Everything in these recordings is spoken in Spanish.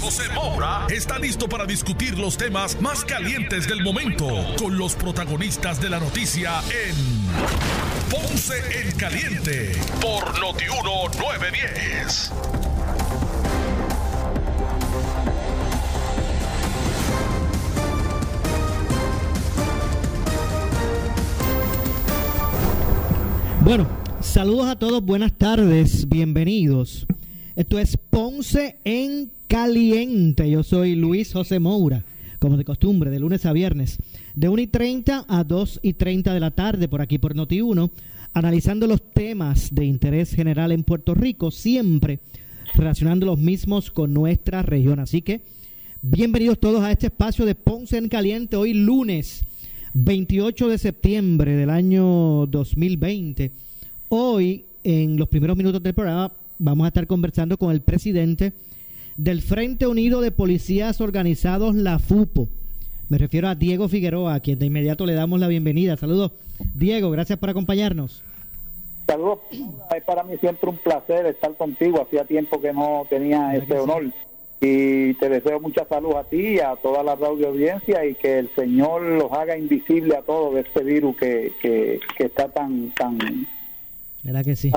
José Moura está listo para discutir los temas más calientes del momento con los protagonistas de la noticia en Ponce en Caliente por Notiuno 910. Bueno, saludos a todos, buenas tardes, bienvenidos. Esto es Ponce en Caliente. Yo soy Luis José Moura, como de costumbre, de lunes a viernes, de 1 y 30 a 2 y 30 de la tarde, por aquí por Noti1, analizando los temas de interés general en Puerto Rico, siempre relacionando los mismos con nuestra región. Así que, bienvenidos todos a este espacio de Ponce en Caliente, hoy lunes 28 de septiembre del año 2020. Hoy, en los primeros minutos del programa, vamos a estar conversando con el presidente del Frente Unido de Policías Organizados, la FUPO. Me refiero a Diego Figueroa, a quien de inmediato le damos la bienvenida. Saludos, Diego, gracias por acompañarnos. Saludos, es para mí siempre un placer estar contigo. Hacía tiempo que no tenía ese honor. Y te deseo mucha salud a ti y a toda la radio audiencia y que el Señor los haga invisible a todos de este virus que, que, que está tan, tan, ¿Verdad que sí?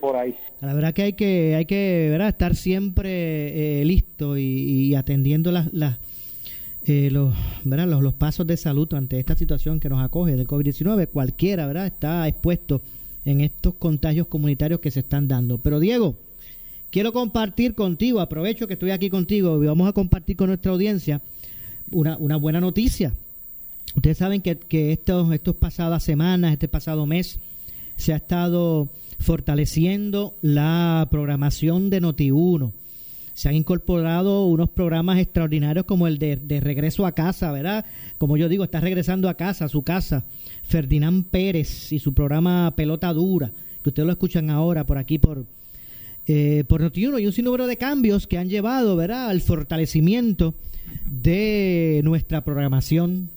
por ahí. La verdad que hay que, hay que ¿verdad? estar siempre eh, listo y, atendiendo las, las eh, los, ¿verdad? Los, los, pasos de salud ante esta situación que nos acoge del COVID-19. Cualquiera ¿verdad? está expuesto en estos contagios comunitarios que se están dando. Pero Diego, quiero compartir contigo, aprovecho que estoy aquí contigo y vamos a compartir con nuestra audiencia una, una buena noticia. Ustedes saben que, que estos, estos pasadas semanas, este pasado mes, se ha estado fortaleciendo la programación de Noti1. Se han incorporado unos programas extraordinarios como el de, regreso a casa, ¿verdad? Como yo digo, está regresando a casa, a su casa, Ferdinand Pérez y su programa Pelota Dura, que ustedes lo escuchan ahora por aquí por, eh, por Noti1 y un sinnúmero de cambios que han llevado, ¿verdad?, al fortalecimiento de nuestra programación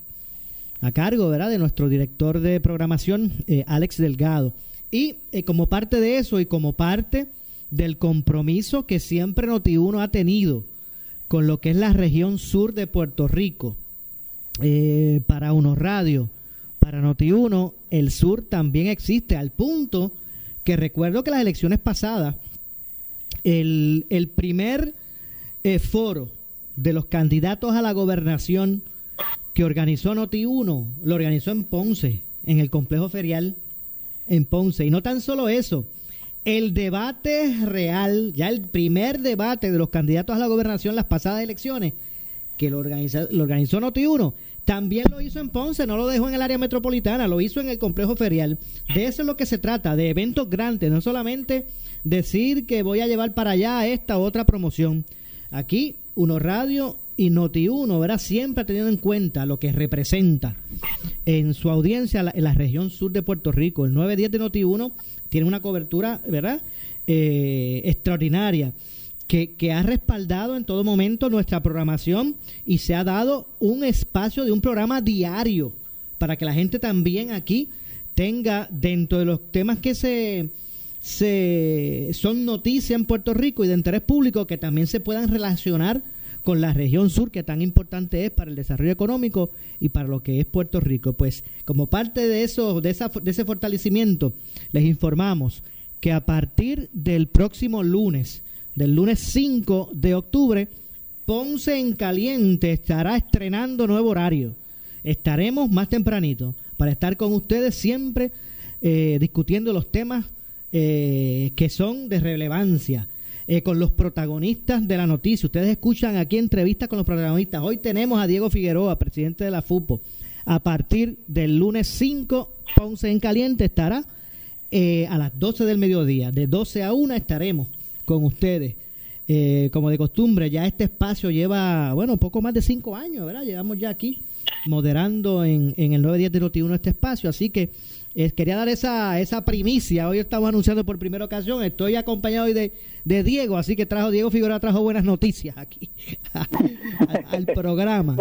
a cargo ¿verdad? de nuestro director de programación, eh, Alex Delgado. Y eh, como parte de eso y como parte del compromiso que siempre Noti1 ha tenido con lo que es la región sur de Puerto Rico, eh, para Uno Radio, para Noti1, el sur también existe, al punto que recuerdo que las elecciones pasadas, el, el primer foro de los candidatos a la gobernación que organizó Noti1, lo organizó en Ponce, en el complejo ferial en Ponce. Y no tan solo eso, el debate real, ya el primer debate de los candidatos a la gobernación las pasadas elecciones, que lo, lo organizó Noti1, también lo hizo en Ponce, no lo dejó en el área metropolitana, lo hizo en el complejo ferial. De eso es lo que se trata, de eventos grandes, no solamente decir que voy a llevar para allá esta otra promoción. Aquí, Uno Radio y Noti1, ¿verdad? Siempre ha tenido en cuenta lo que representa en su audiencia en la región sur de Puerto Rico. El 910 de Noti1 tiene una cobertura, ¿verdad? Eh, extraordinaria. Que, que, ha respaldado en todo momento nuestra programación y se ha dado un espacio de un programa diario para que la gente también aquí tenga dentro de los temas que se, se son noticias en Puerto Rico y de interés público que también se puedan relacionar con la región sur que tan importante es para el desarrollo económico y para lo que es Puerto Rico. Pues como parte de eso, de, esa, de ese fortalecimiento, les informamos que a partir del próximo lunes, del lunes 5 de octubre, Ponce en Caliente estará estrenando nuevo horario. Estaremos más tempranito para estar con ustedes siempre eh, discutiendo los temas eh, que son de relevancia eh, con los protagonistas de la noticia. Ustedes escuchan aquí entrevistas con los protagonistas. Hoy tenemos a Diego Figueroa, presidente de la FUPO. A partir del lunes 5, Ponce en Caliente estará eh, a las 12 del mediodía. De 12 a 1 estaremos con ustedes. Eh, como de costumbre, ya este espacio lleva, bueno, poco más de cinco años, ¿verdad? Llevamos ya aquí moderando en, en el 910 de Noti1 este espacio, así que eh, quería dar esa, esa primicia. Hoy estamos anunciando por primera ocasión. Estoy acompañado hoy de, de Diego, así que trajo Diego Figueroa trajo buenas noticias aquí al, programa.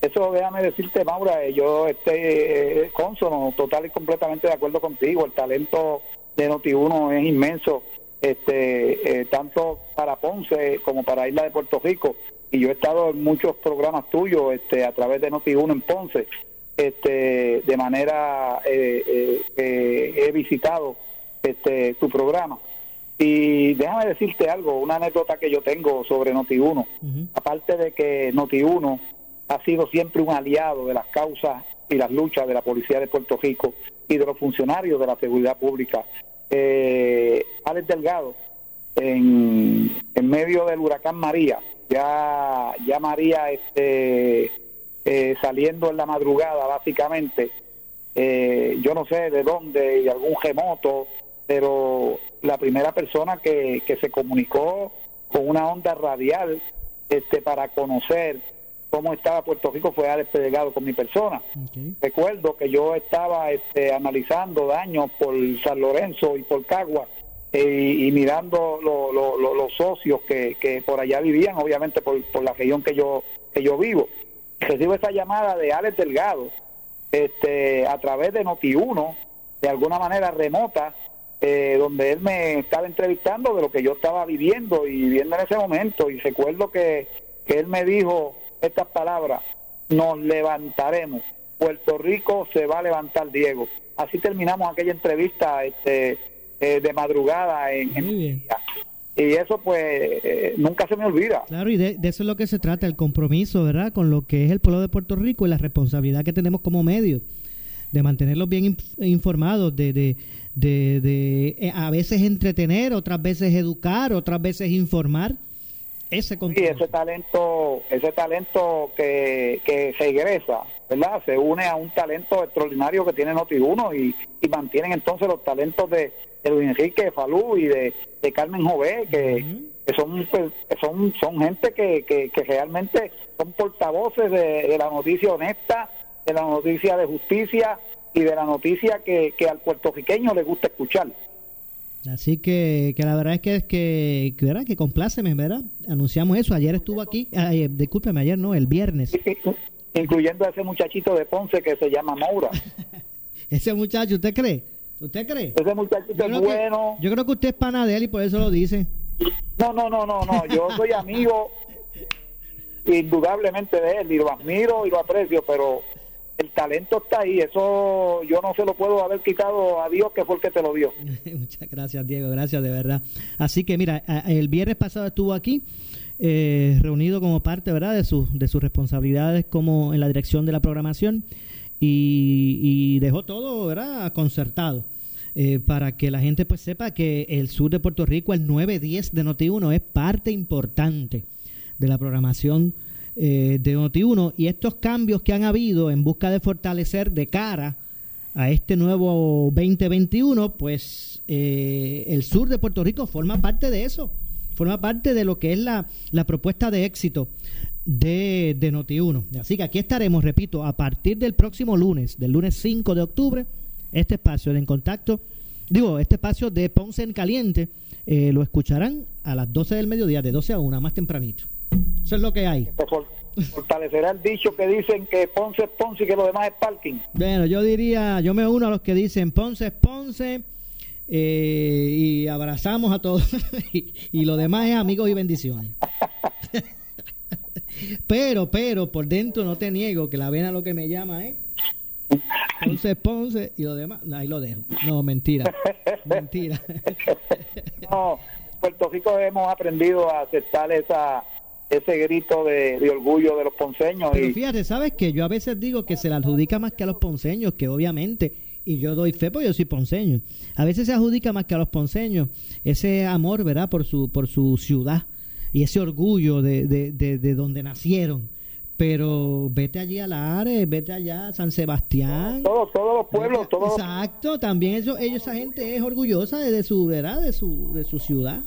Eso, déjame decirte, Maura, eh, yo estoy eh, consono, total y completamente de acuerdo contigo. El talento de Noti1 es inmenso, este, tanto para Ponce como para Isla de Puerto Rico. Y yo he estado en muchos programas tuyos este, a través de Noti1 en Ponce este, de manera eh, eh, eh, he visitado este tu programa. Y déjame decirte algo una anécdota que yo tengo sobre Noti1 aparte de que Noti1 ha sido siempre un aliado de las causas y las luchas de la policía de Puerto Rico y de los funcionarios de la seguridad pública eh, Alex Delgado en, en medio del huracán María ya ya María este eh, saliendo en la madrugada, básicamente. Eh, yo no sé de dónde, y algún gemoto, pero la primera persona que, que se comunicó con una onda radial este, para conocer cómo estaba Puerto Rico fue Alex Delegado con mi persona. Recuerdo que yo estaba este, analizando daños por San Lorenzo y por Cagua eh, y mirando los socios que, que por allá vivían, obviamente por, por la región que yo, que yo vivo recibo esa llamada de Alex Delgado este, a través de Noti1, de alguna manera remota, eh, donde él me estaba entrevistando de lo que yo estaba viviendo y viviendo en ese momento. Y recuerdo que, que él me dijo estas palabras, nos levantaremos, Puerto Rico se va a levantar, Diego. Así terminamos aquella entrevista este, eh, de madrugada en, en y eso pues eh, nunca se me olvida. Claro, y de, eso es lo que se trata, el compromiso, ¿verdad? Con lo que es el pueblo de Puerto Rico y la responsabilidad que tenemos como medio de mantenerlos bien informados, de, de, de, eh, a veces entretener, otras veces educar, otras veces informar. Ese sí, ese talento, ese talento que, que se egresa, ¿verdad? Se une a un talento extraordinario que tiene Noti1 y, y mantienen entonces los talentos de, de Luis Enrique Falú y de, Carmen Jové, que, son, pues, son, son gente que, que, realmente son portavoces de, la noticia honesta, de la noticia de justicia y de la noticia que, que al puertorriqueño le gusta escuchar. Así que, que la verdad es que, que, que, ¿verdad? que compláceme, ¿verdad? Anunciamos eso. Ayer estuvo aquí, ay, discúlpeme, ayer no, el viernes. Incluyendo a ese muchachito de Ponce que se llama Maura. ese muchacho, ¿usted cree? ¿Usted cree? Ese muchacho es bueno. yo creo que usted es pana de él y por eso lo dice. No, no, no, no, no. Yo soy amigo indudablemente de él y lo admiro y lo aprecio, pero el talento está ahí. Eso yo no se lo puedo haber quitado a Dios que fue el que te lo dio. Muchas gracias, Diego. Gracias de verdad. Así que mira, el viernes pasado estuvo aquí. Eh, reunido como parte verdad de, sus de sus responsabilidades como en la dirección de la programación y, dejó todo ¿verdad? concertado. Eh, para que la gente pues sepa que el sur de Puerto Rico, el 910 de Noti1, es parte importante de la programación eh, de Noti1 y estos cambios que han habido en busca de fortalecer de cara a este nuevo 2021, pues eh, el sur de Puerto Rico forma parte de eso, forma parte de lo que es la, la propuesta de éxito de, de Noti1. Así que aquí estaremos, repito, a partir del próximo lunes, del lunes 5 de octubre, este espacio de En Contacto, digo, este espacio de Ponce en Caliente, eh, lo escucharán a las 12 del mediodía, de 12 a 1, más tempranito. Eso es lo que hay. Fortalecerá el dicho que dicen que Ponce es Ponce y que lo demás es parking. Bueno, yo diría, yo me uno a los que dicen Ponce es Ponce. Eh, y abrazamos a todos y, y lo demás es amigos y bendiciones. Pero, pero, por dentro no te niego que la vena lo que me llama es Ponce, Ponce y lo demás. ahí lo dejo. No, mentira. mentira. no, Puerto Rico hemos aprendido a aceptar esa ese grito de, orgullo de los ponceños. Pero fíjate, ¿sabes que Yo a veces digo que se le adjudica más que a los ponceños, que obviamente, y yo doy fe porque yo soy ponceño, a veces se adjudica más que a los ponceños ese amor, ¿verdad?, por su, por su ciudad y ese orgullo de, de, de, donde nacieron. Pero vete allí a Lares, vete allá a San Sebastián. Todos, todos los pueblos, todos. Exacto, también eso, ellos, esa gente es orgullosa de, su, ¿verdad? De su, de su ciudad.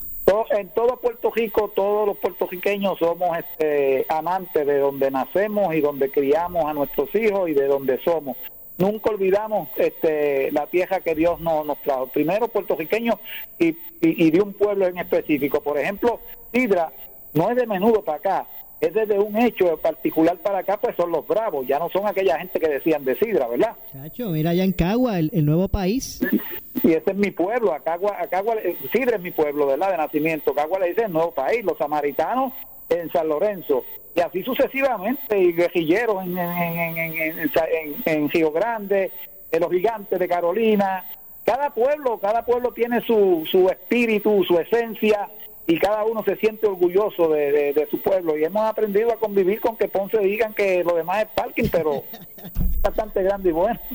en todo Puerto Rico, todos los puertorriqueños somos este, amantes de donde nacemos y donde criamos a nuestros hijos y de donde somos. Nunca olvidamos este, la tierra que Dios nos, nos trajo. Primero puertorriqueños y, y, de un pueblo en específico. Por ejemplo, Sidra no es de menudo para acá, es desde un hecho particular para acá, pues son los bravos, ya no son aquella gente que decían de Sidra, ¿verdad? Chacho, mira allá en Cagua, el, nuevo país. Y ese es mi pueblo, a Cagua, eh, Sidra es mi pueblo, ¿verdad? De nacimiento. Cagua le dice el nuevo país, los samaritanos en San Lorenzo. Y así sucesivamente, y guerrilleros en, en, en, en Río Grande, en los gigantes de Carolina. Cada pueblo, cada pueblo tiene su, su espíritu, su esencia, y cada uno se siente orgulloso de, su pueblo y hemos aprendido a convivir con que Ponce digan que lo demás es parking, pero es bastante grande y bueno.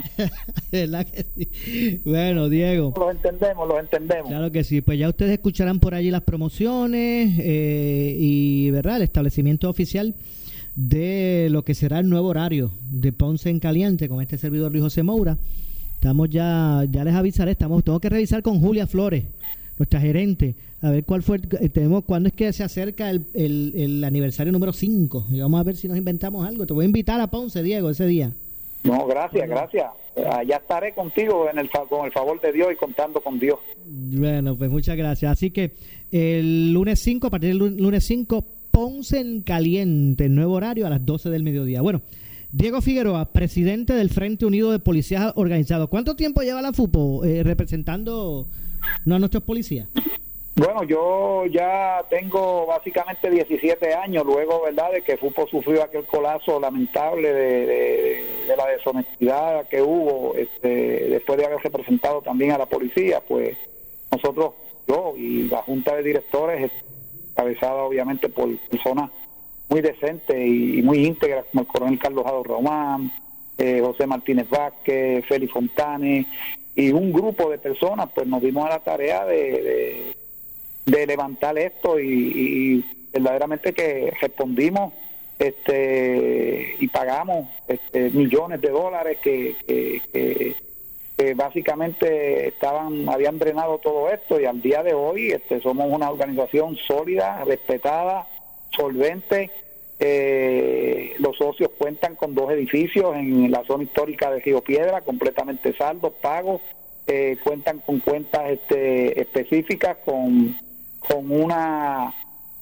Bueno, Diego. Lo entendemos, lo entendemos. Claro que sí, pues ya ustedes escucharán por allí las promociones eh, y, ¿verdad? El establecimiento oficial de lo que será el nuevo horario de Ponce en Caliente con este servidor Luis José Moura. Estamos ya, ya les avisaré, estamos, tengo que revisar con Julia Flores, nuestra gerente, a ver cuál fue, tenemos, cuándo es que se acerca el, el, aniversario número 5. Y vamos a ver si nos inventamos algo. Te voy a invitar a Ponce, Diego, ese día. No, gracias, gracias. Allá estaré contigo en el, con el favor de Dios y contando con Dios. Bueno, pues muchas gracias. Así que el lunes 5, a partir del lunes 5, Ponce en Caliente, nuevo horario a las 12 del mediodía. Bueno, Diego Figueroa, presidente del Frente Unido de Policías Organizados. ¿Cuánto tiempo lleva la FUPO eh, representando no, a nuestros policías? Bueno, yo ya tengo básicamente 17 años luego, ¿verdad?, de que FUPO sufrió aquel colapso lamentable de, la deshonestidad que hubo este, después de haber representado también a la policía, pues nosotros, yo y la Junta de Directores, cabezada obviamente por personas muy decentes y, muy íntegras como el coronel Carlos Jado Román, eh, José Martínez Vázquez, Félix Fontane y un grupo de personas, pues nos dimos a la tarea de de levantar esto y, verdaderamente que respondimos este y pagamos este, millones de dólares que, que, básicamente estaban habían drenado todo esto y al día de hoy este, somos una organización sólida, respetada, solvente. Eh, los socios cuentan con dos edificios en la zona histórica de Río Piedra, completamente saldos, pagos. Eh, cuentan con cuentas este, específicas, con con una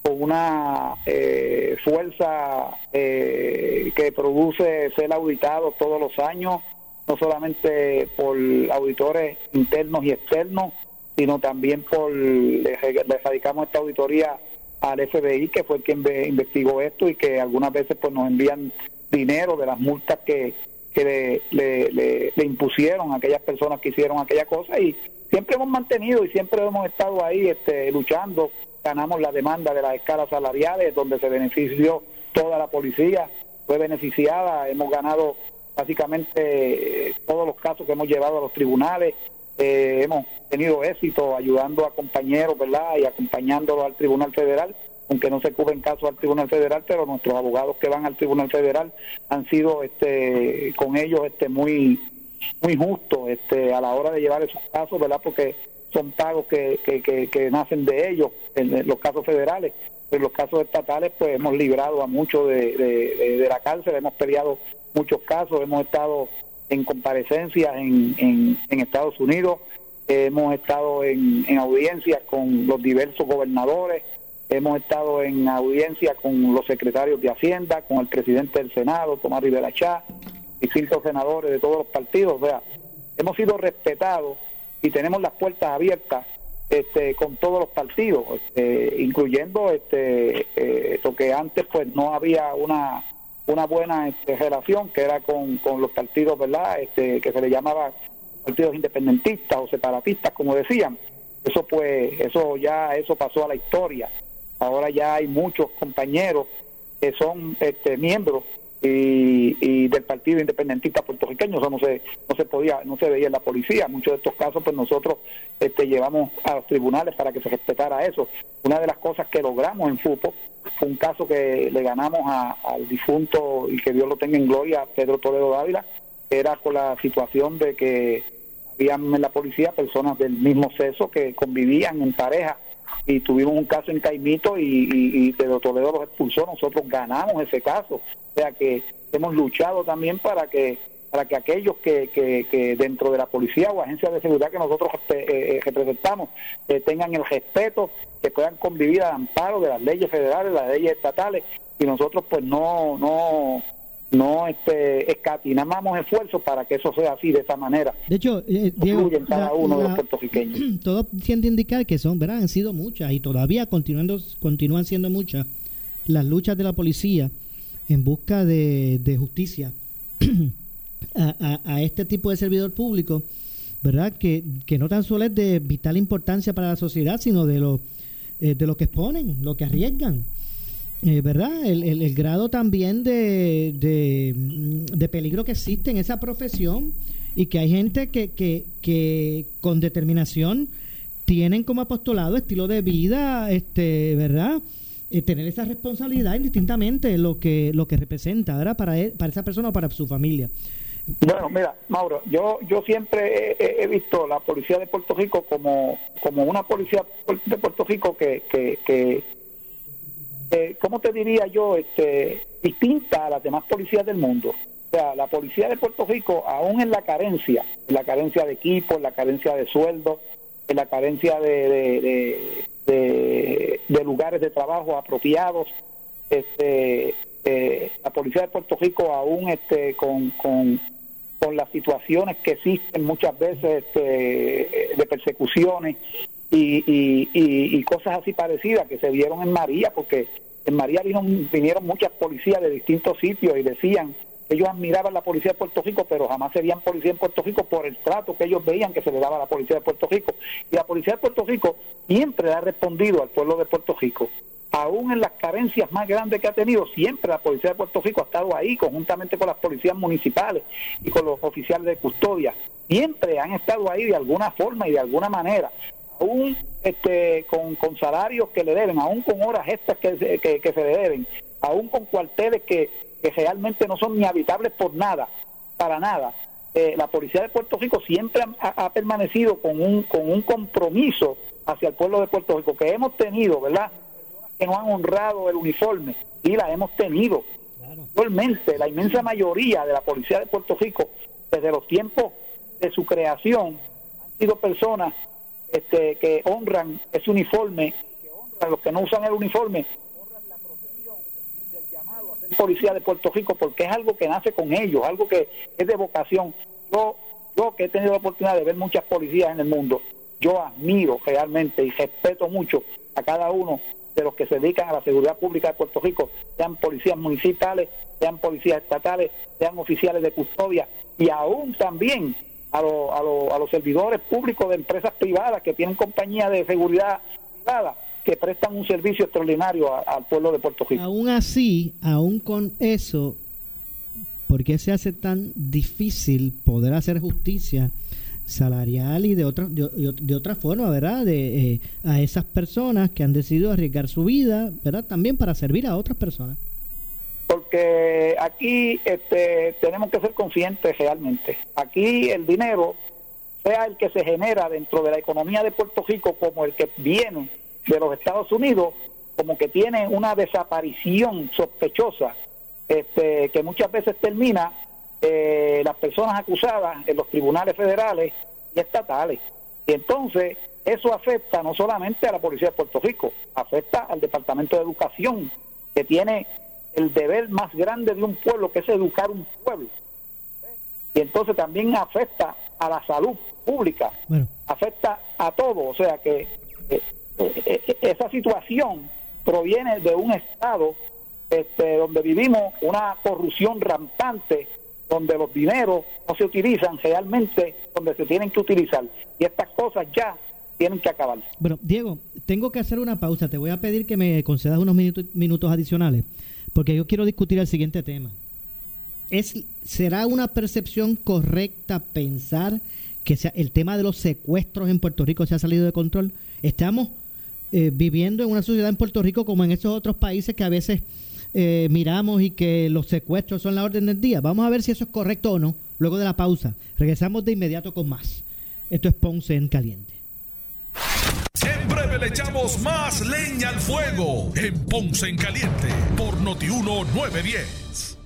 con una eh, fuerza eh, que produce ser auditado todos los años, no solamente por auditores internos y externos, sino también por, le, dedicamos esta auditoría al FBI, que fue quien investigó esto y que algunas veces pues nos envían dinero de las multas que, que le, impusieron a aquellas personas que hicieron aquella cosa y siempre hemos mantenido y siempre hemos estado ahí este, luchando. Ganamos la demanda de las escalas salariales, donde se benefició toda la policía, fue beneficiada. Hemos ganado básicamente eh, todos los casos que hemos llevado a los tribunales. Eh, hemos tenido éxito ayudando a compañeros, ¿verdad? Y acompañándolos al Tribunal Federal, aunque no se cubren casos al Tribunal Federal, pero nuestros abogados que van al Tribunal Federal han sido este, con ellos este, muy muy justo este, a la hora de llevar esos casos, ¿verdad? Porque son pagos que, que, que, nacen de ellos en los casos federales. En los casos estatales, pues hemos librado a muchos de, de, la cárcel, hemos peleado muchos casos, hemos estado en comparecencias en, en, Estados Unidos, hemos estado en, en audiencias con los diversos gobernadores, hemos estado en audiencia con los secretarios de Hacienda, con el presidente del Senado, Tomás Rivera Chá, distintos senadores de todos los partidos, o sea, hemos sido respetados y tenemos las puertas abiertas este, con todos los partidos, este, incluyendo este, eh, lo que antes pues no había una una buena este, relación que era con, con los partidos, ¿verdad? Este, que se le llamaba partidos independentistas o separatistas, como decían. Eso pues, eso ya, eso pasó a la historia. Ahora ya hay muchos compañeros que son este, miembros y, del Partido Independentista puertorriqueño, eso no se, no se podía, no se veía en la policía. Muchos de estos casos, pues nosotros este, llevamos a los tribunales para que se respetara eso. Una de las cosas que logramos en FUPO fue un caso que le ganamos al difunto y que Dios lo tenga en gloria, Pedro Toledo Dávila, era con la situación de que habían en la policía personas del mismo sexo que convivían en pareja y tuvimos un caso en Caimito y, y, y Pedro Toledo los expulsó, nosotros ganamos ese caso. O sea que hemos luchado también para que para que aquellos que, que, dentro de la policía o agencias de seguridad que nosotros este, eh, eh, representamos eh, tengan el respeto, que puedan convivir al amparo de las leyes federales, las leyes estatales y nosotros pues no no no este escatinamos esfuerzos para que eso sea así de esa manera. De hecho, cada uno de los puertorriqueños. Todo tiende a indicar que son, ¿verdad? Han sido muchas y todavía continuando continúan siendo muchas las luchas de la policía en busca de, de justicia a, este tipo de servidor público, ¿verdad? Que, que no tan solo es de vital importancia para la sociedad, sino de lo, eh, de lo que exponen, lo que arriesgan. Eh, ¿Verdad? El, el, grado también de, de, peligro que existe en esa profesión y que hay gente que, que, que con determinación tienen como apostolado estilo de vida, este, ¿verdad? Eh, tener esa responsabilidad indistintamente lo que lo que representa, ¿verdad? Para, para esa persona o para su familia. Bueno, mira, Mauro, yo yo siempre he, visto la policía de Puerto Rico como como una policía de Puerto Rico que que, que eh, ¿cómo te diría yo? Este, distinta a las demás policías del mundo. O sea, la policía de Puerto Rico, aún en la carencia, en la carencia de equipo, en la carencia de sueldo, en la carencia de, de, de, lugares de trabajo apropiados, este, eh, la policía de Puerto Rico aún este, con, con con las situaciones que existen muchas veces este, de persecuciones y, y, cosas así parecidas que se vieron en María, porque en María vinieron muchas policías de distintos sitios y decían ellos admiraban la policía de Puerto Rico, pero jamás serían policía en Puerto Rico por el trato que ellos veían que se le daba a la policía de Puerto Rico. Y la policía de Puerto Rico siempre ha respondido al pueblo de Puerto Rico aún en las carencias más grandes que ha tenido, siempre la Policía de Puerto Rico ha estado ahí, conjuntamente con las policías municipales y con los oficiales de custodia. Siempre han estado ahí de alguna forma y de alguna manera, aún este, con, salarios que le deben, aún con horas estas que, que, se le deben, aún con cuarteles que, que realmente no son ni habitables por nada, para nada. Eh, la Policía de Puerto Rico siempre ha, ha permanecido con un, con un compromiso hacia el pueblo de Puerto Rico que hemos tenido, ¿verdad? que no han honrado el uniforme y la hemos tenido. Actualmente, la inmensa mayoría de la policía de Puerto Rico, desde los tiempos de su creación, han sido personas este, que honran ese uniforme, que los que no usan el uniforme, honran la profesión del llamado a ser policía de Puerto Rico, porque es algo que nace con ellos, algo que es de vocación. Yo, yo que he tenido la oportunidad de ver muchas policías en el mundo, yo admiro realmente y respeto mucho a cada uno de los que se dedican a la seguridad pública de Puerto Rico, sean policías municipales, sean policías estatales, sean oficiales de custodia y aún también a, a, los servidores públicos de empresas privadas que tienen compañías de seguridad privada que prestan un servicio extraordinario al pueblo de Puerto Rico. Aún así, aún con eso, ¿por qué se hace tan difícil poder hacer justicia? salarial y de otra de, otra forma verdad de eh, a esas personas que han decidido arriesgar su vida verdad también para servir a otras personas porque aquí este, tenemos que ser conscientes realmente aquí el dinero sea el que se genera dentro de la economía de Puerto Rico como el que viene de los Estados Unidos como que tiene una desaparición sospechosa este, que muchas veces termina eh, las personas acusadas en los tribunales federales y estatales. Y entonces eso afecta no solamente a la Policía de Puerto Rico, afecta al Departamento de Educación, que tiene el deber más grande de un pueblo, que es educar un pueblo. Y entonces también afecta a la salud pública, afecta a todo. O sea que eh, eh, esa situación proviene de un Estado este, donde vivimos una corrupción rampante donde los dineros no se utilizan realmente donde se tienen que utilizar. Y estas cosas ya tienen que acabar. Bueno, Diego, tengo que hacer una pausa. Te voy a pedir que me concedas unos minutos, minutos adicionales, porque yo quiero discutir el siguiente tema. ¿Es, ¿Será una percepción correcta pensar que el tema de los secuestros en Puerto Rico se ha salido de control? Estamos eh, viviendo en una sociedad en Puerto Rico como en esos otros países que a veces eh, miramos y que los secuestros son la orden del día. Vamos a ver si eso es correcto o no. Luego de la pausa, regresamos de inmediato con más. Esto es Ponce en Caliente. En breve le echamos más leña al fuego en Ponce en Caliente por Notiuno 910.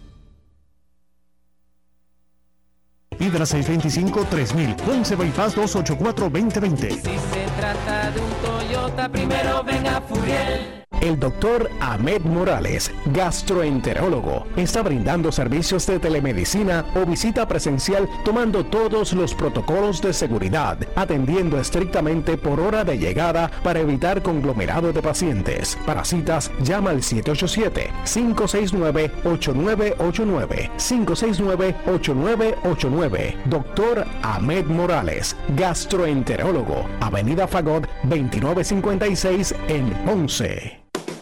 Hidra 625-3000, Ponce Bypass 284-2020. Si se trata de un Toyota, primero venga Furiel. El doctor Ahmed Morales, gastroenterólogo, está brindando servicios de telemedicina o visita presencial tomando todos los protocolos de seguridad, atendiendo estrictamente por hora de llegada para evitar conglomerado de pacientes. Para citas, llama al 787-569-8989. 569-8989. Doctor Ahmed Morales, gastroenterólogo, Avenida Fagot 2956 en Ponce.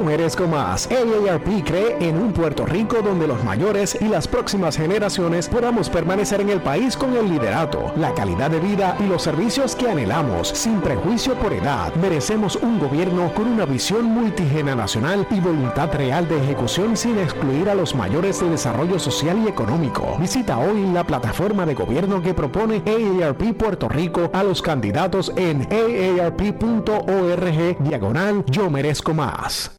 merezco más. AARP cree en un Puerto Rico donde los mayores y las próximas generaciones podamos permanecer en el país con el liderato, la calidad de vida y los servicios que anhelamos, sin prejuicio por edad. Merecemos un gobierno con una visión multigeneracional y voluntad real de ejecución sin excluir a los mayores de desarrollo social y económico. Visita hoy la plataforma de gobierno que propone AARP Puerto Rico a los candidatos en aarp.org diagonal Yo merezco más.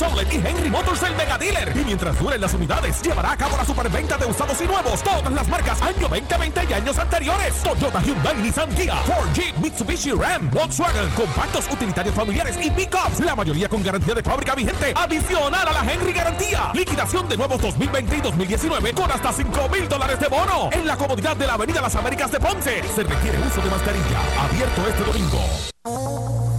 Motors y Henry Motors el Mega Dealer. Y mientras duren las unidades, llevará a cabo la superventa de usados y nuevos. Todas las marcas año 2020 y años anteriores. Toyota, Hyundai, Nissan, Kia, Ford, Jeep, Mitsubishi, Ram, Volkswagen, compactos, utilitarios familiares y pickups. La mayoría con garantía de fábrica vigente. Adicional a la Henry Garantía. Liquidación de nuevos 2020 y 2019 con hasta 5 mil dólares de bono. En la comodidad de la Avenida Las Américas de Ponce. Se requiere uso de mascarilla. Abierto este domingo.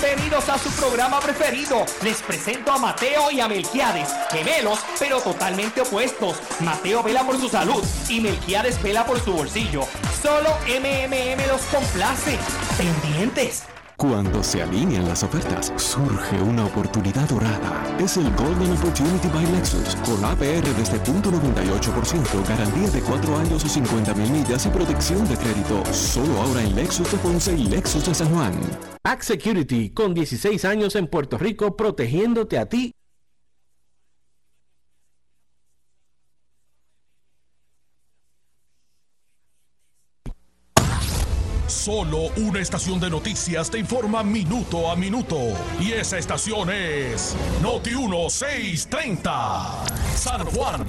Bienvenidos a su programa preferido. Les presento a Mateo y a Melquiades, gemelos, pero totalmente opuestos. Mateo vela por su salud y Melquiades vela por su bolsillo. Solo MMM los complace. Pendientes. Cuando se alinean las ofertas, surge una oportunidad dorada. Es el Golden Opportunity by Lexus, con APR desde .98%, garantía de 4 años o 50 mil millas y protección de crédito. Solo ahora en Lexus de Ponce y Lexus de San Juan. Act Security, con 16 años en Puerto Rico, protegiéndote a ti Solo una estación de noticias te informa minuto a minuto. Y esa estación es Noti 1630. San Juan,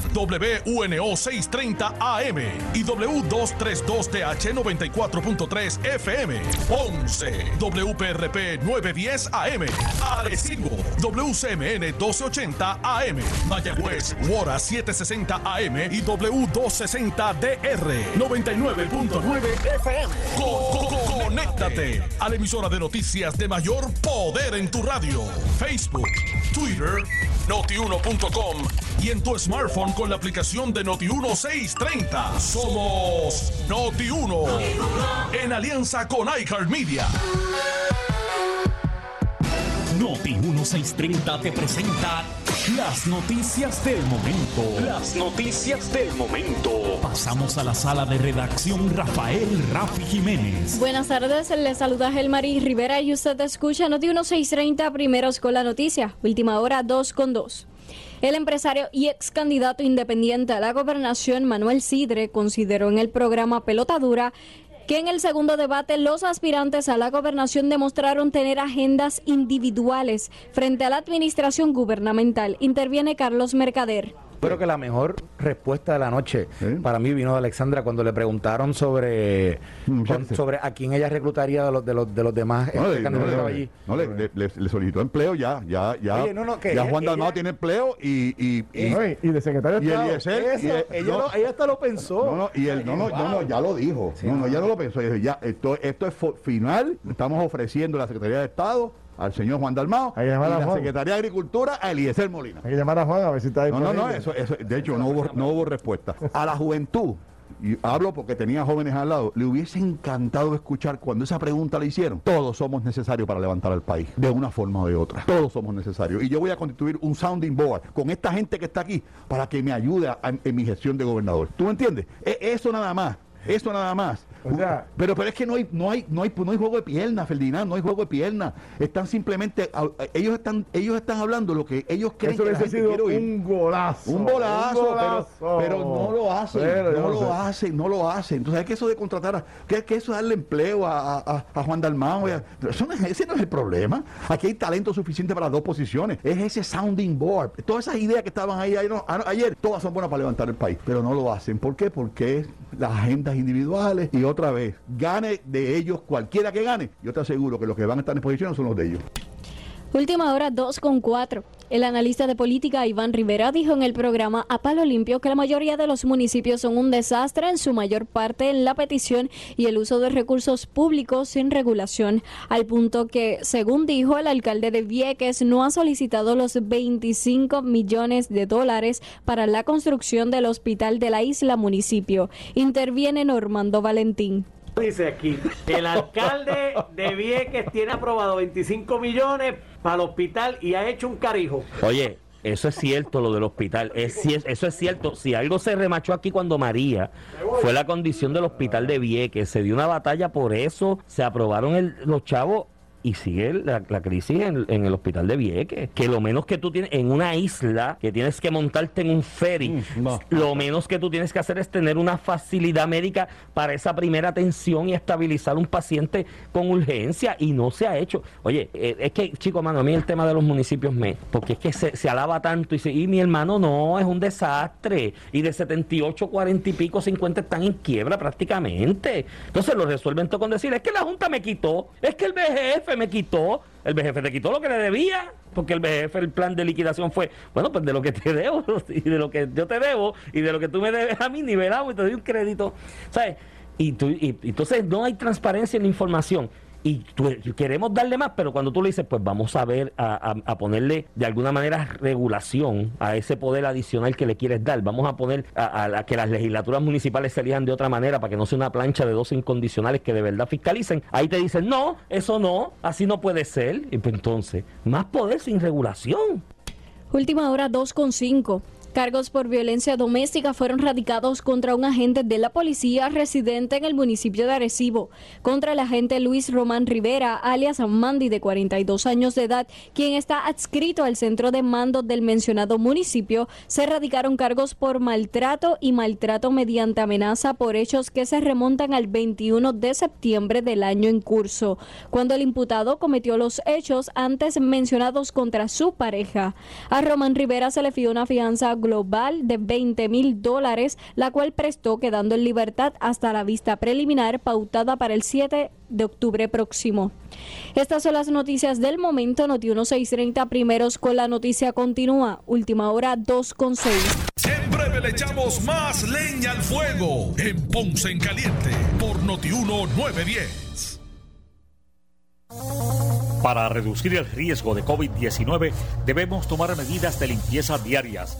WUNO 630 AM y W232TH 94.3 FM. Ponce, WPRP 910 AM. Arecibo, WCMN 1280 AM. Mayagüez, WORA 760 AM y W260DR 99.9 FM. Conéctate a la emisora de noticias de mayor poder en tu radio. Facebook, Twitter, notiuno.com y en tu smartphone con la aplicación de Noti1 630. Somos Noti1 en alianza con iCarmedia. Noti 1630 te presenta las noticias del momento. Las noticias del momento. Pasamos a la sala de redacción Rafael Rafi Jiménez. Buenas tardes, les saluda Gelmarí Rivera y usted escucha Noti 1630 primeros con la noticia, última hora 2 con 2. El empresario y ex candidato independiente a la gobernación Manuel Sidre consideró en el programa Pelota Dura que en el segundo debate los aspirantes a la gobernación demostraron tener agendas individuales frente a la administración gubernamental. Interviene Carlos Mercader. Creo que la mejor respuesta de la noche para mí vino de Alexandra cuando le preguntaron sobre con- sobre a quién ella reclutaría de los de los, de los demás No, este, le, que no, le- allí. no, le- le- le- le solicitó empleo ya, ya, ya. Oye, no, no, que ya ella- Juan Dalmao tiene empleo y y, y, No, y- y de secretario de y Estado. Y el- ella lo- ella hasta lo pensó. No, no, y él, no, no, no, no, ya lo dijo. no, no, ya no lo pensó. Ya, esto, esto es final. Estamos ofreciendo la Secretaría de Estado al señor Juan Dalmao y la. Secretaría de Agricultura a Eliezer Molina. Hay que llamar a Juan a ver si está No, no, no, disponible. eso, eso, de hecho no hubo, no hubo respuesta. A la juventud, y hablo porque tenía jóvenes al lado, le hubiese encantado escuchar cuando esa pregunta le hicieron. Todos somos necesarios para levantar al país, de una forma o de otra. Todos somos necesarios. Y yo voy a constituir un sounding board con esta gente que está aquí para que me ayude a- en mi gestión de gobernador. ¿Tú me entiendes? E- eso nada más. Eso nada más. pero, pero es que no hay, no hay, no hay, no hay juego de pierna, Ferdinand, no hay juego de pierna. Están simplemente, ellos están, ellos están hablando lo que ellos creen Eso que la gente sido quiere oír. un golazo. Un golazo. Pero, pero no lo hacen, Pero no lo sé. hacen, no lo hacen. Entonces, es que eso de contratar, a, que, que eso de darle empleo a, a- a Juan Dalmao, eso no es- ese no es el problema. Aquí hay talento suficiente para las dos posiciones. Es ese sounding board. Todas esas ideas que estaban ahí ayer, no, a- ayer, todas son buenas para levantar el país, pero no lo hacen. ¿Por qué? Porque es las agendas individuales y otra vez, gane de ellos cualquiera que gane. Yo te aseguro que los que van a estar en posición son los de ellos. Última hora 2 con 4. El analista de política Iván Rivera dijo en el programa A Palo Limpio que la mayoría de los municipios son un desastre, en su mayor parte en la petición y el uso de recursos públicos sin regulación, al punto que, según dijo el alcalde de Vieques, no ha solicitado los 25 millones de dólares para la construcción del hospital de la isla municipio. Interviene Normando Valentín. Dice aquí, el alcalde de Vieques tiene aprobado 25 millones para el hospital y ha hecho un carijo. Oye, eso es cierto, lo del hospital. Eso es cierto. Si algo se remachó aquí cuando María fue la condición del hospital de Vieques, se dio una batalla por eso, se aprobaron los chavos. Y sigue la, la crisis en, en el hospital de Vieques. Que lo menos que tú tienes en una isla, que tienes que montarte en un ferry, lo menos que tú tienes que hacer es tener una facilidad médica para esa primera atención y estabilizar un paciente con urgencia. Y no se ha hecho. Oye, eh, es que, chico, mano, a mí el tema de los municipios me. Porque es que se, se alaba tanto y, se- y mi hermano no, es un desastre. Y de 78, 40 y pico, 50 están en quiebra prácticamente. Entonces lo resuelven todo con decir, es que la Junta me quitó, es que el BGF me quitó. El BGF te quitó lo que le debía, porque el BGF, el plan de liquidación fue, bueno, pues de lo que te debo y de lo que yo te debo y de lo que tú me debes a mí, nivelado y te doy un crédito. ¿Sabes? Y, tú, y entonces no hay transparencia en la información. Y tú- queremos darle más, pero cuando tú le dices, pues vamos a ver, a, ponerle de alguna manera regulación a ese poder adicional que le quieres dar. Vamos a poner a, que las legislaturas municipales se elijan de otra manera para que no sea una plancha de dos incondicionales que de verdad fiscalicen. Ahí te dicen, no, eso no, así no puede ser. Y pues entonces, más poder sin regulación. Última hora 2.5. Cargos por violencia doméstica fueron radicados contra un agente de la policía residente en el municipio de Arecibo, contra el agente Luis Román Rivera, alias Mandy, de 42 años de edad, quien está adscrito al centro de mando del mencionado municipio. Se radicaron cargos por maltrato y maltrato mediante amenaza por hechos que se remontan al 21 de septiembre del año en curso, cuando el imputado cometió los hechos antes mencionados contra su pareja. A Román Rivera se le fijó una fianza global de 20 mil dólares, la cual prestó quedando en libertad hasta la vista preliminar pautada para el 7 de octubre próximo. Estas son las noticias del momento. Noti 1630 primeros con la noticia continúa. Última hora 2 con 6. En breve le echamos más leña al fuego en Ponce en Caliente por Noti 1910. Para reducir el riesgo de COVID-19 debemos tomar medidas de limpieza diarias,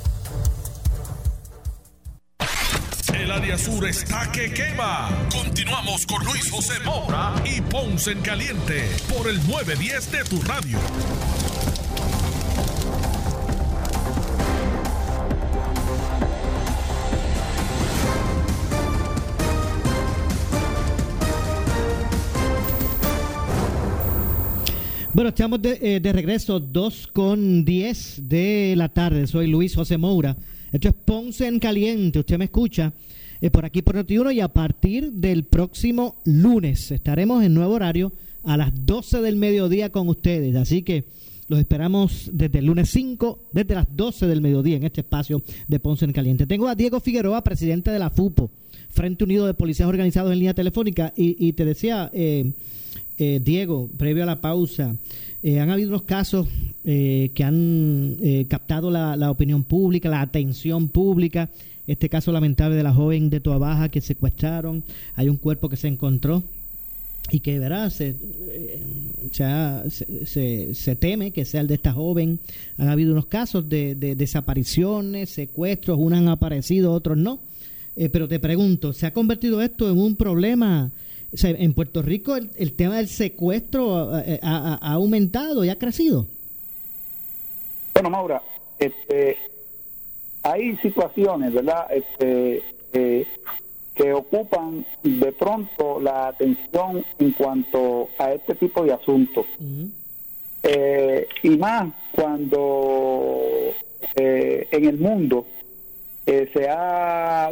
El área sur está que quema. Continuamos con Luis José Moura y Ponce en Caliente por el 910 de tu radio. Bueno, estamos de, eh, de regreso, 2 con 10 de la tarde. Soy Luis José Moura. Esto es Ponce en Caliente. Usted me escucha eh, por aquí por Noti1 y a partir del próximo lunes estaremos en nuevo horario a las 12 del mediodía con ustedes. Así que los esperamos desde el lunes 5, desde las 12 del mediodía en este espacio de Ponce en Caliente. Tengo a Diego Figueroa, presidente de la FUPO, Frente Unido de Policías Organizados en Línea Telefónica. Y, y te decía, eh, eh, Diego, previo a la pausa, eh, han habido unos casos eh, que han eh, captado la, opinión pública, la atención pública. Este caso lamentable de la joven de Toa Baja que secuestraron. Hay un cuerpo que se encontró y que verá se, se, se, se, teme que sea el de esta joven. Han habido unos casos de, de desapariciones, secuestros, unos han aparecido, otros no. pero te pregunto, ¿se ha convertido esto en un problema? O sea, en Puerto Rico el, el, tema del secuestro ha, ha, ha, aumentado y ha crecido. Bueno, Maura, este, hay situaciones, ¿verdad? Este, eh, que ocupan de pronto la atención en cuanto a este tipo de asuntos. Uh -huh. eh, y más cuando eh, en el mundo eh, se ha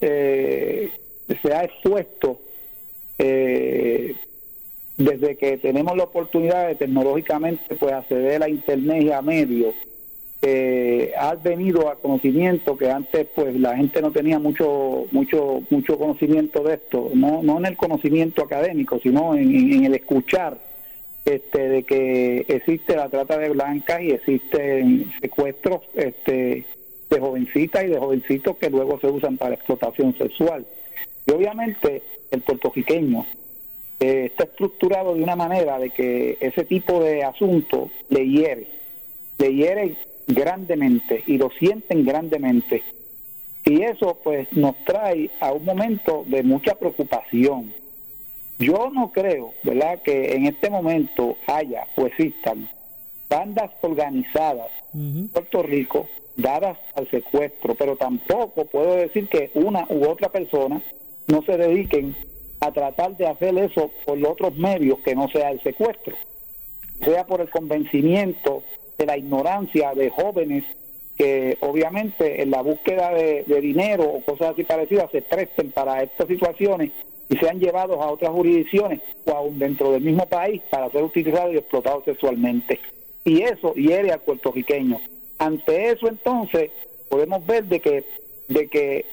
se ha expuesto eh, desde que tenemos la oportunidad de tecnológicamente pues acceder a internet y a medios eh, ha venido a conocimiento que antes pues la gente no tenía mucho mucho mucho conocimiento de esto no no en el conocimiento académico sino en, en el escuchar este, de que existe la trata de blancas y existen secuestros este, de jovencitas y de jovencitos que luego se usan para explotación sexual. Y obviamente el puertorriqueño eh, está estructurado de una manera de que ese tipo de asunto le hiere, le hiere grandemente y lo sienten grandemente. Y eso pues nos trae a un momento de mucha preocupación. Yo no creo, ¿verdad?, que en este momento haya o existan bandas organizadas en Puerto Rico dadas al secuestro, pero tampoco puedo decir que una u otra persona no se dediquen a tratar de hacer eso por otros medios que no sea el secuestro, sea por el convencimiento de la ignorancia de jóvenes que obviamente en la búsqueda de, dinero o cosas así parecidas se presten para estas situaciones y sean llevados a otras jurisdicciones o aún dentro del mismo país para ser utilizados y explotados sexualmente. Y eso hiere al puertorriqueño. Ante eso entonces podemos ver de que, de que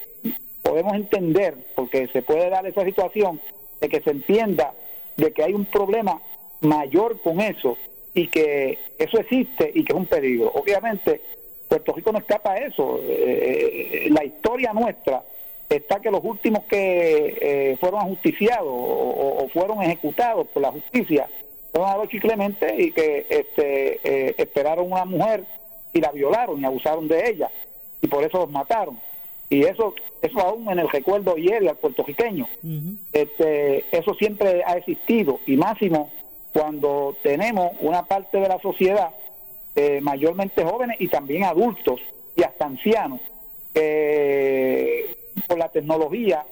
podemos entender, porque se puede dar esa situación, de que se entienda de que hay un problema mayor con eso y que eso existe y que es un peligro. Obviamente, Puerto Rico no escapa a eso. Eh, la historia nuestra está que los últimos que eh, fueron ajusticiados o, fueron ejecutados por la justicia fueron a los Clemente y que este, eh, esperaron una mujer y la violaron y abusaron de ella y por eso los mataron y eso eso aún en el recuerdo hiere al puertorriqueño. Este eso siempre ha existido y máximo cuando tenemos una parte de la sociedad eh, mayormente jóvenes y también adultos y hasta ancianos que por la tecnología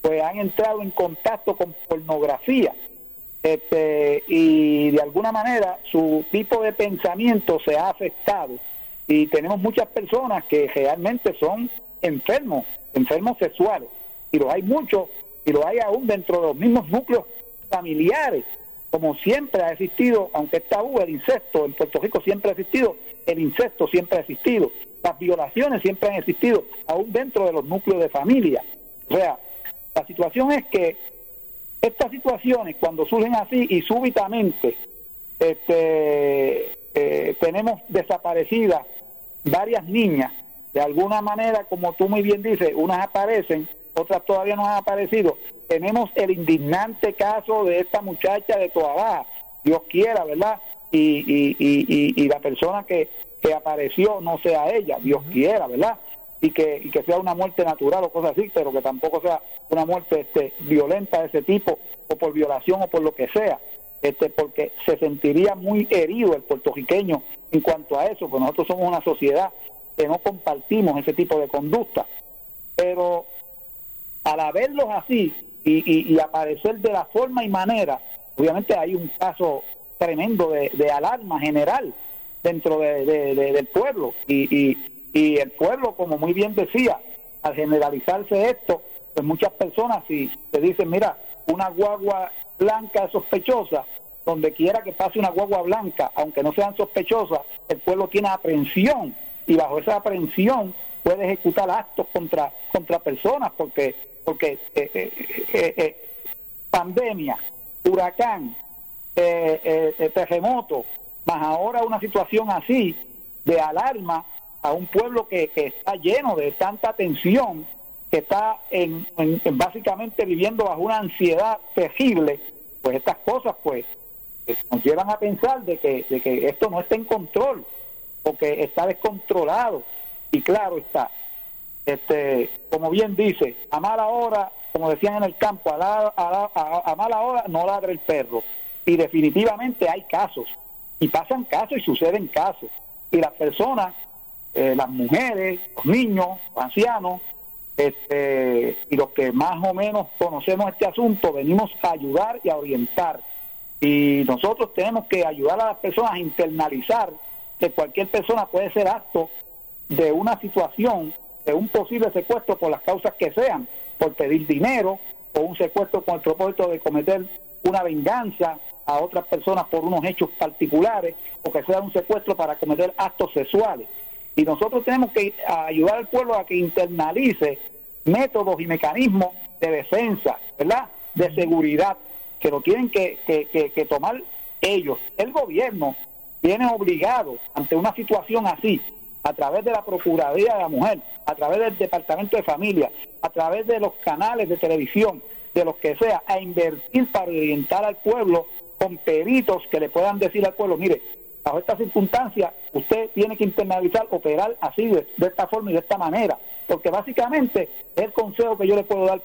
pues han entrado en contacto con pornografía. Este, y de alguna manera su tipo de pensamiento se ha afectado y tenemos muchas personas que realmente son enfermos, enfermos sexuales, y los hay muchos, y los hay aún dentro de los mismos núcleos familiares, como siempre ha existido, aunque es tabú, el incesto en Puerto Rico siempre ha existido, el incesto siempre ha existido, las violaciones siempre han existido, aún dentro de los núcleos de familia. O sea, la situación es que estas situaciones, cuando surgen así y súbitamente, este, eh, tenemos desaparecidas varias niñas de alguna manera, como tú muy bien dices, unas aparecen, otras todavía no han aparecido. Tenemos el indignante caso de esta muchacha de Toabá, Dios quiera, ¿verdad? Y, y, y, y, la persona que, que apareció no sea ella, Dios quiera, ¿verdad? Y que, y que sea una muerte natural o cosas así, pero que tampoco sea una muerte este, violenta de ese tipo, o por violación o por lo que sea, este, porque se sentiría muy herido el puertorriqueño en cuanto a eso, porque nosotros somos una sociedad que no compartimos ese tipo de conducta. Pero al verlos así y, aparecer de la forma y manera, obviamente hay un caso tremendo de, alarma general dentro del pueblo. Y, y, el pueblo, como muy bien decía, al generalizarse esto, pues muchas personas si te dicen, mira, una guagua blanca sospechosa, donde quiera que pase una guagua blanca, aunque no sean sospechosas, el pueblo tiene aprehensión y bajo esa aprehensión puede ejecutar actos contra contra personas porque porque eh, eh, eh, pandemia, huracán, terremoto, más ahora una situación así de alarma a un pueblo que, está lleno de tanta tensión, que está en, básicamente viviendo bajo una ansiedad terrible, pues estas cosas pues nos llevan a pensar de que, de que esto no está en control porque está descontrolado. Y claro está este como bien dice a mala hora como decían en el campo a, a, mala hora no ladra el perro. Y definitivamente hay casos y pasan casos y suceden casos. Y las personas eh, las mujeres los niños los ancianos este, y los que más o menos conocemos este asunto venimos a ayudar y a orientar. Y nosotros tenemos que ayudar a las personas a internalizar que cualquier persona puede ser acto de una situación, de un posible secuestro por las causas que sean, por pedir dinero o un secuestro con el propósito de cometer una venganza a otras personas por unos hechos particulares o que sea un secuestro para cometer actos sexuales. Y nosotros tenemos que ayudar al pueblo a que internalice métodos y mecanismos de defensa, ¿verdad? De seguridad, que lo tienen que, que tomar ellos. El gobierno tiene obligado ante una situación así, a través de la Procuraduría de la Mujer, a través del Departamento de Familia, a través de los canales de televisión, de los que sea, a invertir para orientar al pueblo con peritos que le puedan decir al pueblo, mire, bajo estas circunstancias, usted tiene que internalizar, operar así, de, esta forma y de esta manera. Porque básicamente es el consejo que yo le puedo dar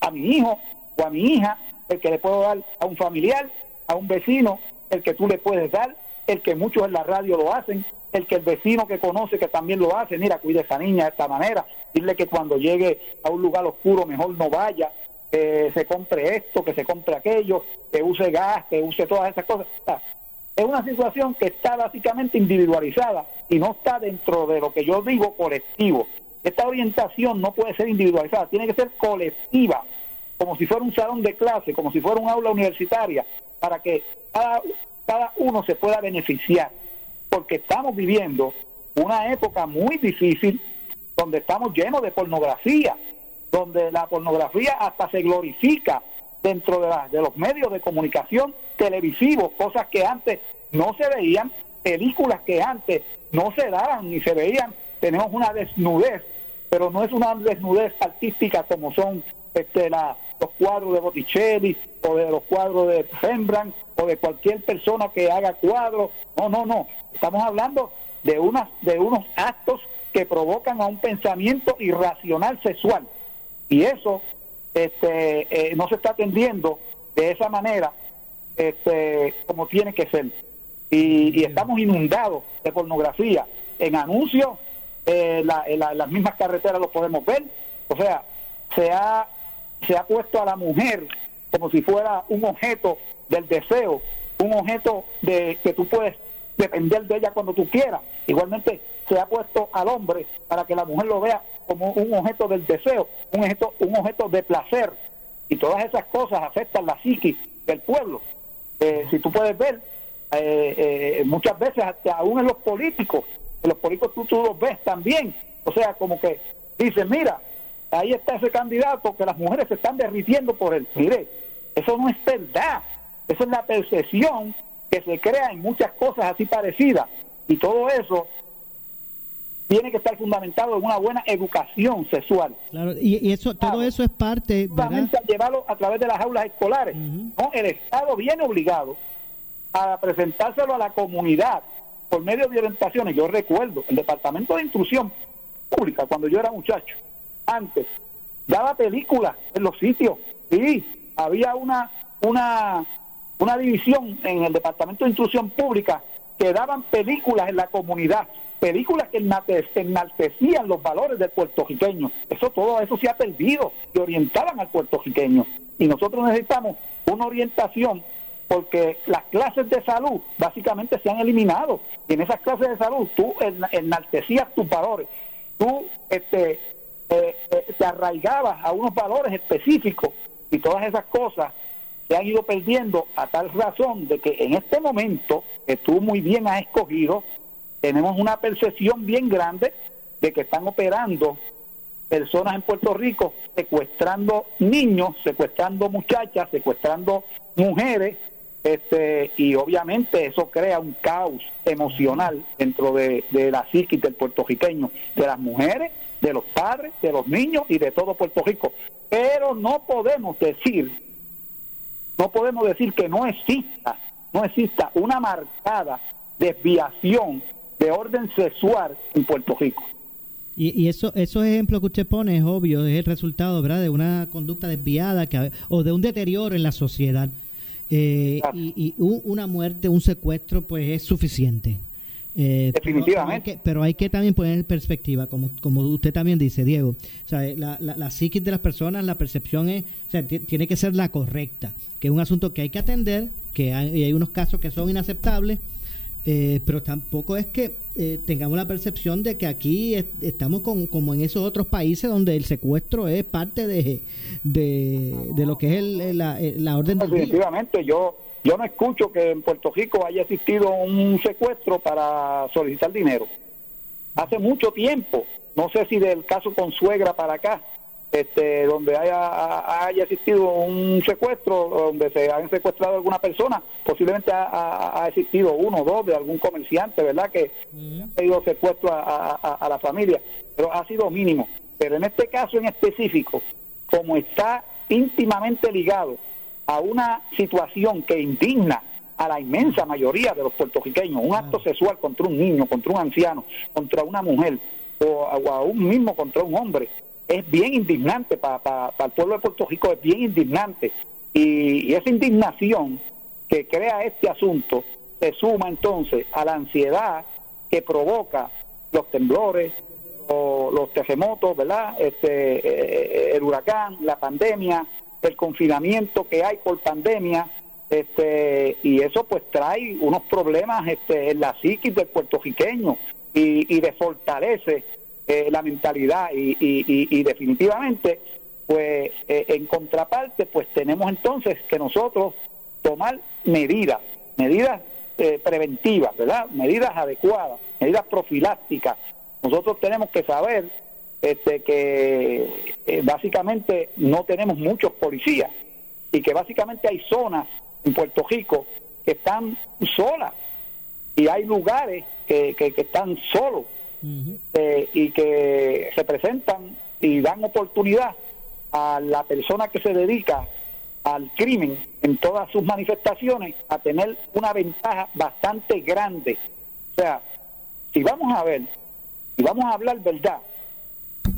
a mi hijo o a mi hija, el que le puedo dar a un familiar, a un vecino, el que tú le puedes dar, el que muchos en la radio lo hacen, el que el vecino que conoce que también lo hace, mira, cuide a esa niña de esta manera, dile que cuando llegue a un lugar oscuro mejor no vaya, que se compre esto, que se compre aquello, que use gas, que use todas esas cosas es una situación que está básicamente individualizada y no está dentro de lo que yo digo colectivo. Esta orientación no puede ser individualizada, tiene que ser colectiva, como si fuera un salón de clase, como si fuera un aula universitaria, para que cada, cada uno se pueda beneficiar. Porque estamos viviendo una época muy difícil donde estamos llenos de pornografía, donde la pornografía hasta se glorifica dentro de, de los medios de comunicación televisivos, cosas que antes no se veían, películas que antes no se daban ni se veían. Tenemos una desnudez, pero no es una desnudez artística como son este, los cuadros de Botticelli o de los cuadros de Rembrandt o de cualquier persona que haga cuadros. No, no, no. Estamos hablando de, unas, de unos actos que provocan a un pensamiento irracional sexual. Y eso este, eh, no se está atendiendo de esa manera este, como tiene que ser. Y, estamos inundados de pornografía. En anuncios, eh, en, las mismas carreteras lo podemos ver. O sea, se ha, se ha puesto a la mujer como si fuera un objeto del deseo, un objeto de que tú puedes depender de ella cuando tú quieras. Igualmente se ha puesto al hombre para que la mujer lo vea como un objeto del deseo, un objeto, un objeto de placer. Y todas esas cosas afectan la psiquis del pueblo. Eh, si tú puedes ver, eh, eh, muchas veces hasta aún en los políticos, en los políticos tú, tú los ves también. O sea, como que dicen, mira, ahí está ese candidato que las mujeres se están derritiendo por él. Mire, eso no es verdad. Esa es la percepción que se crea en muchas cosas así parecidas. Y todo eso tiene que estar fundamentado en una buena educación sexual. Claro, y, eso, todo eso es parte. Solamente llevarlo a través de las aulas escolares. ¿no? El Estado viene obligado a presentárselo a la comunidad por medio de orientaciones. Yo recuerdo, el Departamento de Instrucción Pública, cuando yo era muchacho, antes, daba películas en los sitios. Sí, había una, una, una división en el Departamento de Instrucción Pública que daban películas en la comunidad películas que enaltecían los valores del puertorriqueño. Eso todo eso se ha perdido, que orientaban al puertorriqueño. Y nosotros necesitamos una orientación porque las clases de salud básicamente se han eliminado. Y en esas clases de salud tú enaltecías tus valores, tú este, eh, eh, te arraigabas a unos valores específicos y todas esas cosas se han ido perdiendo a tal razón de que en este momento que tú muy bien has escogido, tenemos una percepción bien grande de que están operando personas en Puerto Rico secuestrando niños, secuestrando muchachas, secuestrando mujeres, este, y obviamente eso crea un caos emocional dentro de, la psiquis del puertorriqueño, de las mujeres, de los padres, de los niños y de todo Puerto Rico. Pero no podemos decir, no podemos decir que no exista, no exista una marcada desviación de orden sexual en Puerto Rico. Y, y, eso, esos ejemplos que usted pone es obvio, es el resultado ¿verdad? de una conducta desviada que, o de un deterioro en la sociedad. Eh, y, una muerte, un secuestro, pues es suficiente. Eh, Definitivamente. Pero hay, que, también poner en perspectiva, como, como usted también dice, Diego. O sea, la, la, la psiquis de las personas, la percepción es, o sea, tiene que ser la correcta, que es un asunto que hay que atender, que hay, hay unos casos que son inaceptables eh, pero tampoco es que eh, tengamos la percepción de que aquí estamos con, como en esos otros países donde el secuestro es parte de, de, lo que es el, la, la, orden del Definitivamente, yo yo no escucho que en Puerto Rico haya existido un secuestro para solicitar dinero. Hace mucho tiempo, no sé si del caso con suegra para acá, este, donde haya, haya existido un secuestro, donde se hayan secuestrado alguna persona, posiblemente ha, ha existido uno o dos de algún comerciante, ¿verdad? Que ha pedido secuestro a, a la familia, pero ha sido mínimo. Pero en este caso en específico, como está íntimamente ligado a una situación que indigna a la inmensa mayoría de los puertorriqueños, un acto sexual contra un niño, contra un anciano, contra una mujer o, aún mismo contra un hombre, es bien indignante para el pueblo de Puerto Rico, es bien indignante. Y, esa indignación que crea este asunto se suma entonces a la ansiedad que provoca los temblores, los terremotos, ¿verdad? Este, eh, el huracán, la pandemia, el confinamiento que hay por pandemia, este, y eso pues trae unos problemas este, en la psiquis del puertorriqueño y, y desfortalece eh, la mentalidad y, y, definitivamente pues eh, en contraparte pues tenemos entonces que nosotros tomar medidas, medidas eh, preventivas, ¿verdad? Medidas adecuadas, medidas profilácticas. Nosotros tenemos que saber este, que básicamente no tenemos muchos policías y que básicamente hay zonas en Puerto Rico que están solas y hay lugares que, que, están solos eh, y que representan y dan oportunidad a la persona que se dedica al crimen en todas sus manifestaciones a tener una ventaja bastante grande. O sea, si vamos a ver, si vamos a hablar verdad,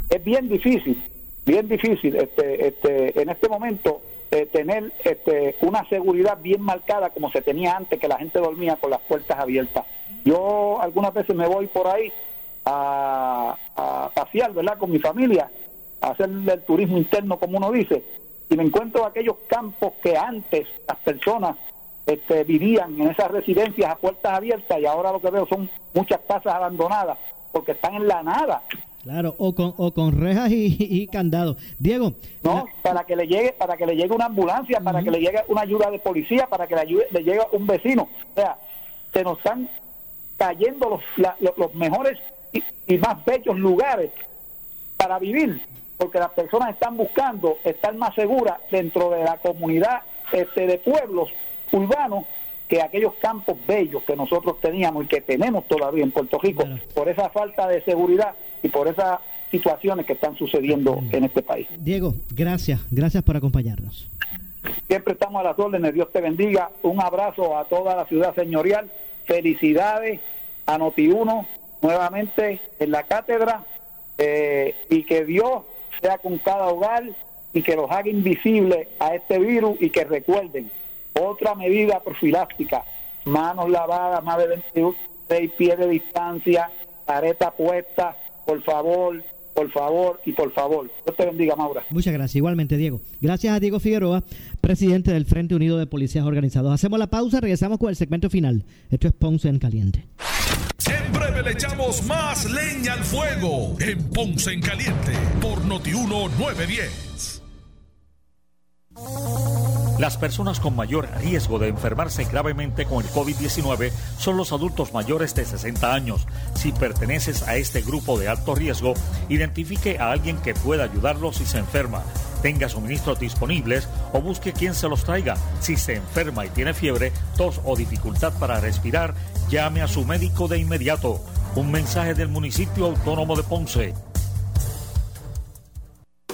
es bien difícil, bien difícil este, este, en este momento eh, tener este, una seguridad bien marcada como se tenía antes, que la gente dormía con las puertas abiertas. Yo algunas veces me voy por ahí a, pasear, ¿verdad?, con mi familia, a hacer el turismo interno, como uno dice, y me encuentro aquellos campos que antes las personas este, vivían en esas residencias a puertas abiertas y ahora lo que veo son muchas casas abandonadas porque están en la nada. Claro, o con, o con rejas y, y candados. Diego. No, para que le llegue, para que le llegue una ambulancia, para que le llegue una ayuda de policía, para que le, ayude, le llegue un vecino. O sea, se nos están cayendo los, los, mejores y, más bellos lugares para vivir, porque las personas están buscando estar más seguras dentro de la comunidad este, de pueblos urbanos que aquellos campos bellos que nosotros teníamos y que tenemos todavía en Puerto Rico por esa falta de seguridad y por esas situaciones que están sucediendo en este país. Diego, gracias, gracias por acompañarnos. Siempre estamos a las órdenes, Dios te bendiga. Un abrazo a toda la ciudad señorial. Felicidades a Noti1 nuevamente en la cátedra eh, y que Dios sea con cada hogar y que los haga invisibles a este virus y que recuerden otra medida profiláctica, manos lavadas, más de 26 pies de distancia, careta puesta, por favor, por favor y por favor. Dios te bendiga, Maura. Muchas gracias. Igualmente, Diego. Gracias a Diego Figueroa, presidente del Frente Unido de Policías Organizados. Hacemos la pausa, regresamos con el segmento final. Esto es Ponce en Caliente. Le echamos más leña al fuego en Ponce en Caliente por Notiuno 910. Las personas con mayor riesgo de enfermarse gravemente con el COVID-19 son los adultos mayores de 60 años. Si perteneces a este grupo de alto riesgo, identifique a alguien que pueda ayudarlo si se enferma. Tenga suministros disponibles o busque quien se los traiga. Si se enferma y tiene fiebre, tos o dificultad para respirar, llame a su médico de inmediato. Un mensaje del municipio autónomo de Ponce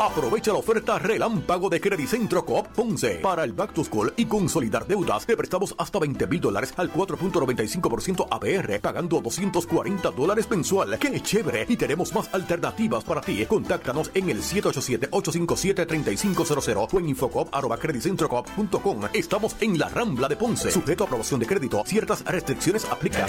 Aprovecha la oferta relámpago de Credicentro Coop Ponce para el Back to School y consolidar deudas. Te prestamos hasta 20 mil dólares al 4.95% APR, pagando 240 dólares mensual. ¡Qué chévere! Y tenemos más alternativas para ti. Contáctanos en el 787-857-3500 o en infocop.com. Estamos en la Rambla de Ponce. Sujeto a aprobación de crédito. Ciertas restricciones aplican.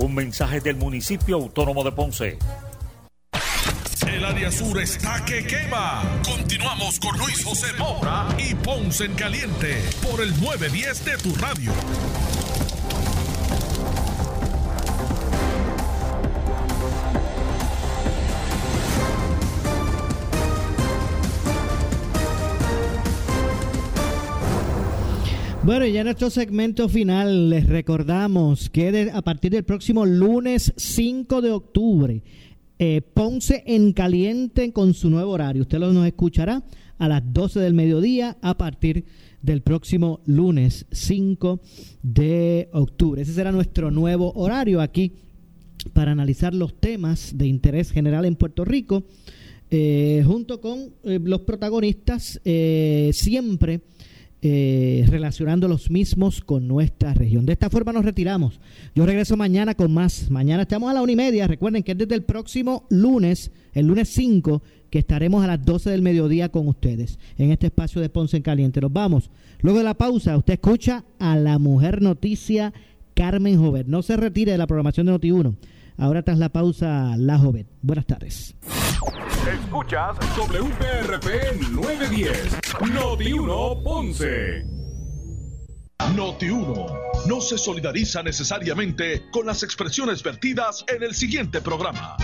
Un mensaje del municipio autónomo de Ponce. El área sur está que quema. Continuamos con Luis José Moura y Ponce en Caliente por el 910 de tu radio. Bueno, y ya en nuestro segmento final les recordamos que de- a partir del próximo lunes 5 de octubre, eh, en caliente con su nuevo horario. Usted lo nos escuchará a las 12 del mediodía a partir del próximo lunes 5 de octubre. Ese será nuestro nuevo horario aquí para analizar los temas de interés general en Puerto Rico, eh, junto con eh, los protagonistas eh, siempre eh, relacionando los mismos con nuestra región. De esta forma nos retiramos. Yo regreso mañana con más. Mañana estamos a la una y media. Recuerden que es desde el próximo lunes, el lunes 5, que estaremos a las 12 del mediodía con ustedes en este espacio de Ponce en Caliente. Nos vamos. Luego de la pausa, usted escucha a la mujer noticia Carmen Jovet. No se retire de la programación de Noti1. Ahora tras la pausa, la Jovet. Buenas tardes. Escuchas WPRP 910, Noti 1 Ponce. Noti 1 no se solidariza necesariamente con las expresiones vertidas en el siguiente programa.